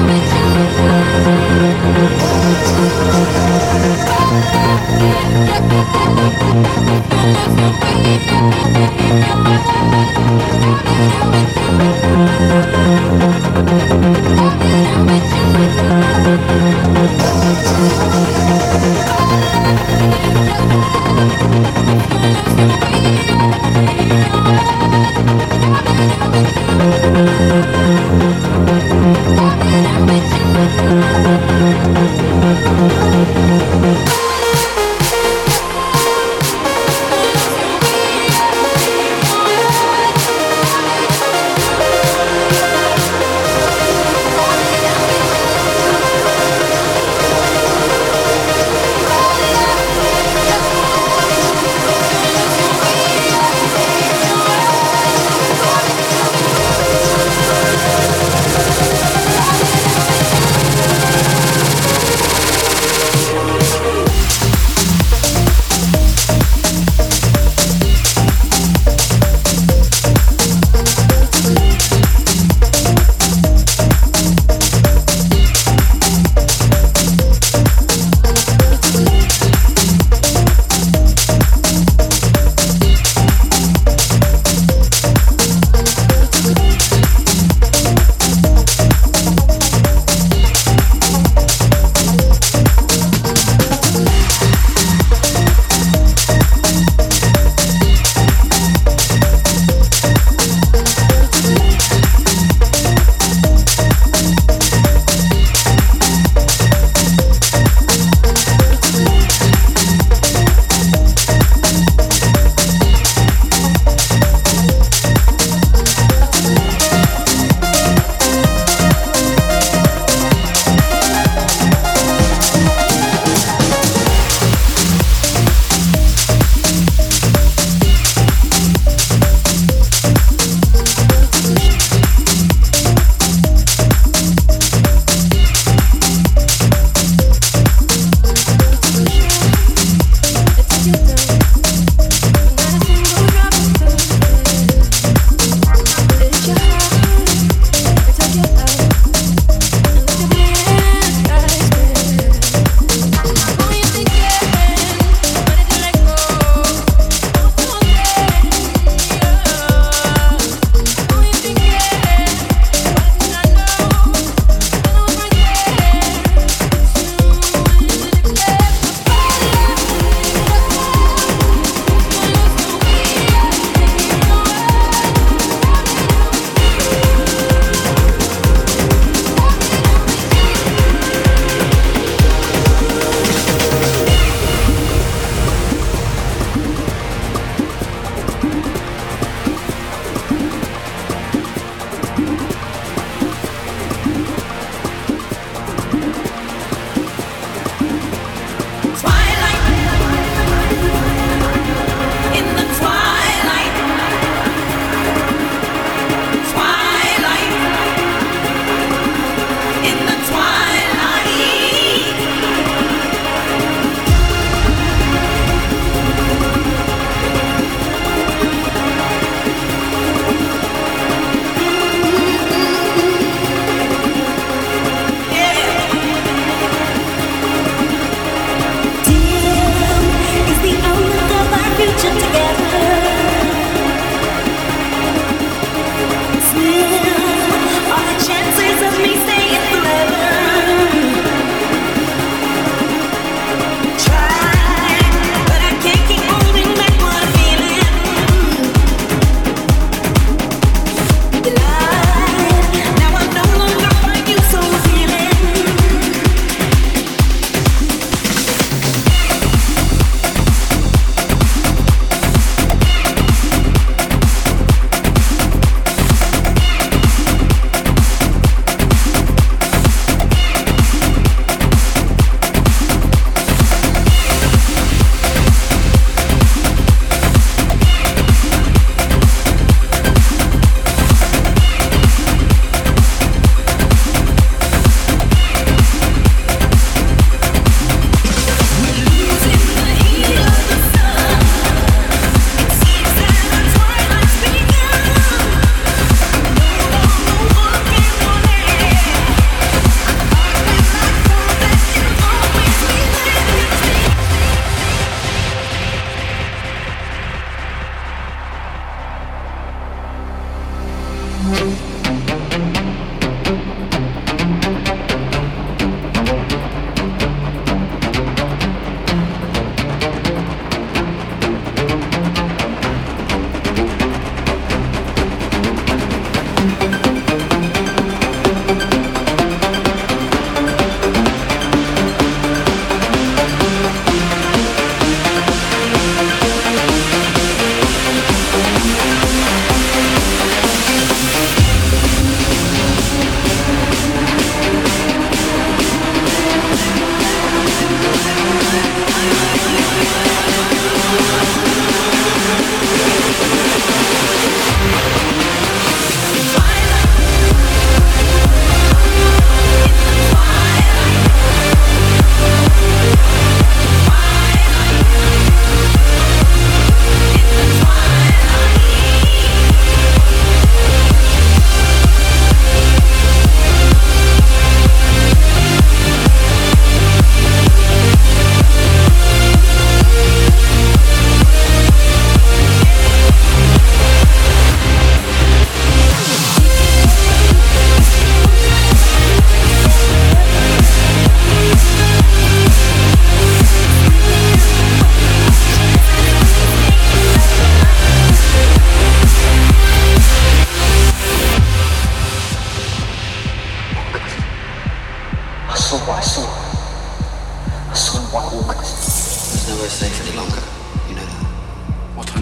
with you.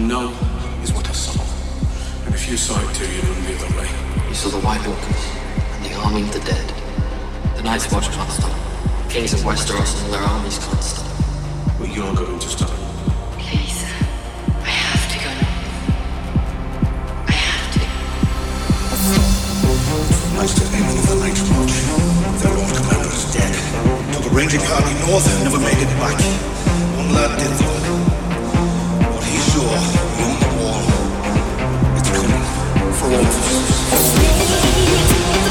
Know is what I saw. And if you saw it too, you'd run the other way. You saw the White Walkers and the army of the dead. The Night's Watch can't stop. Kings of Westeros and their armies can't stop. But you're going to stop. Please. I have to go. I have to. Most of anyone of the Night's Watch, their Lord Commander is dead. Took a ranging army north, never made it back. One lad did though. Wall, it's coming for all of us.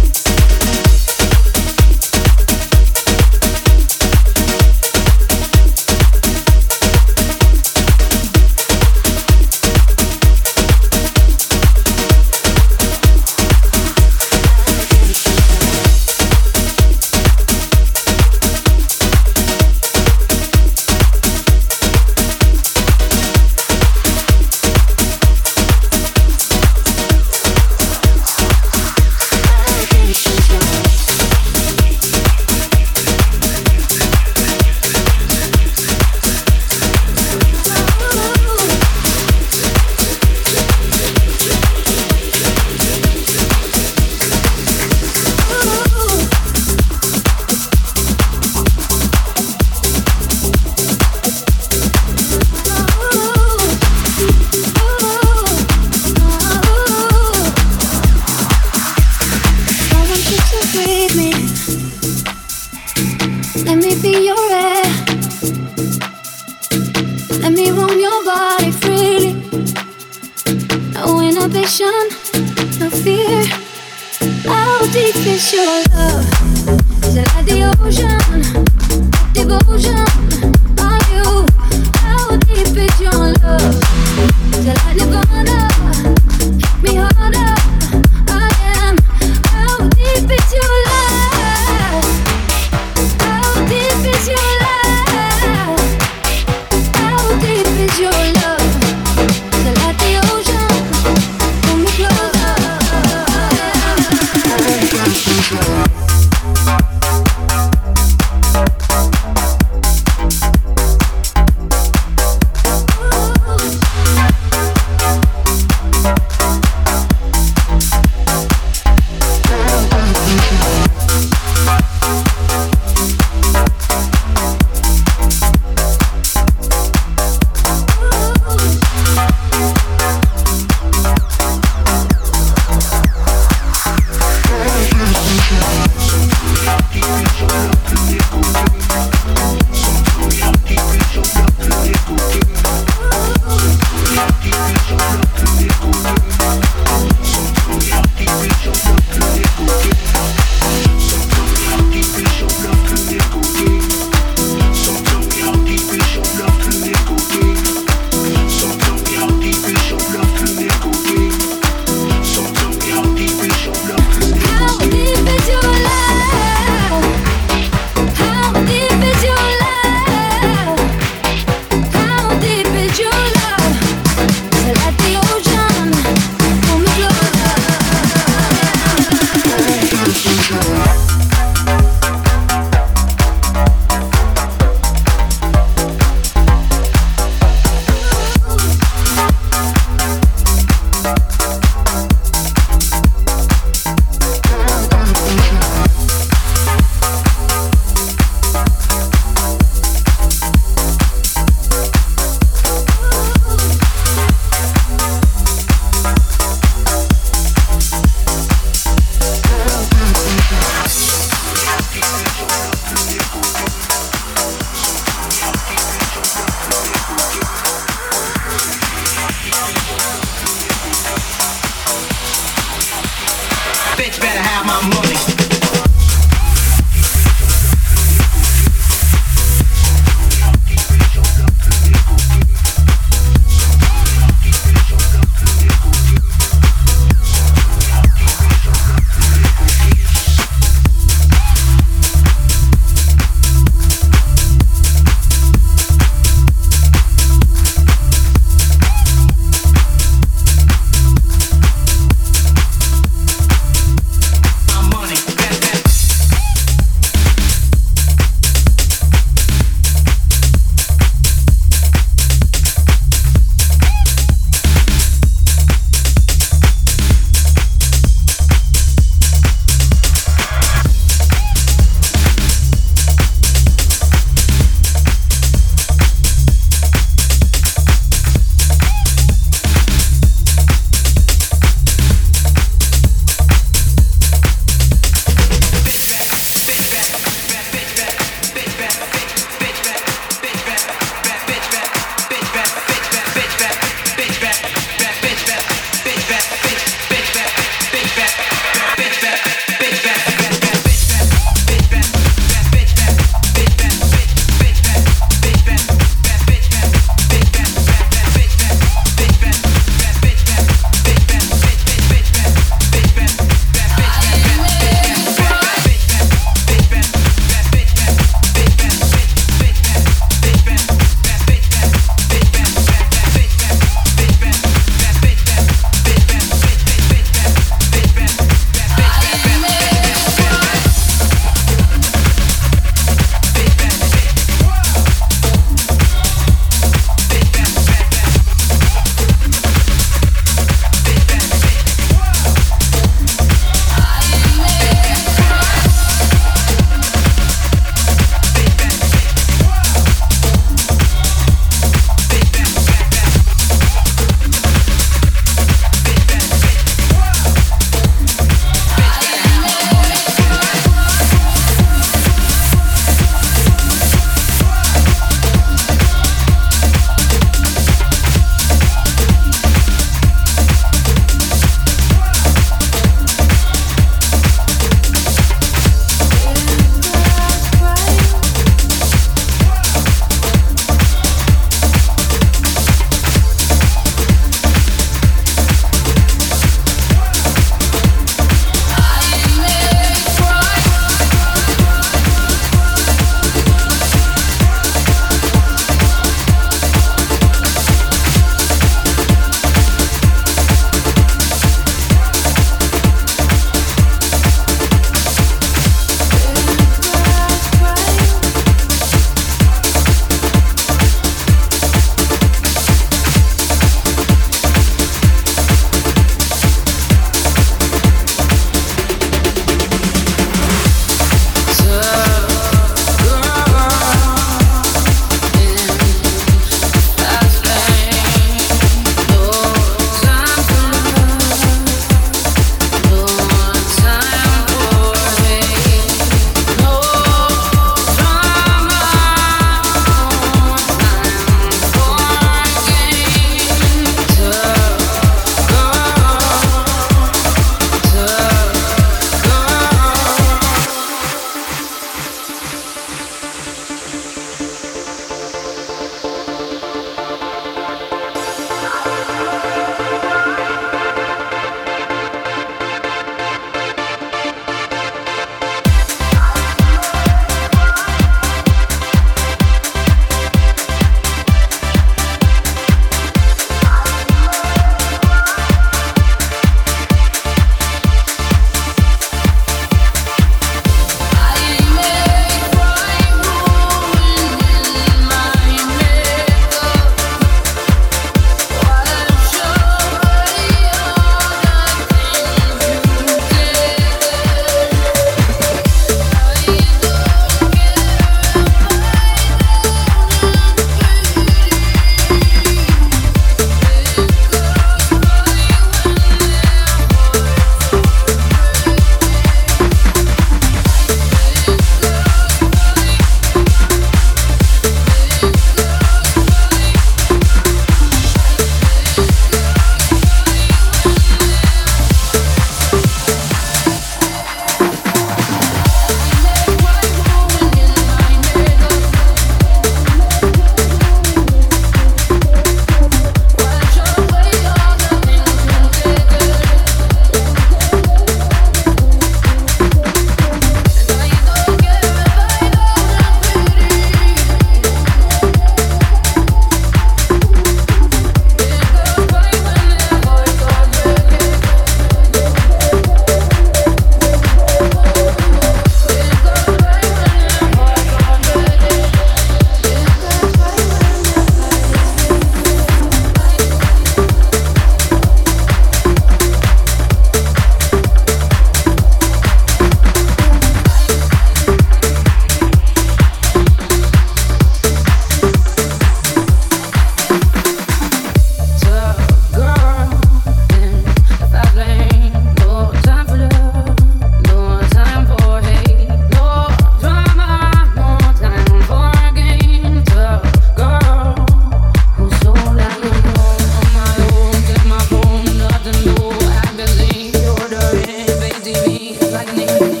lightning.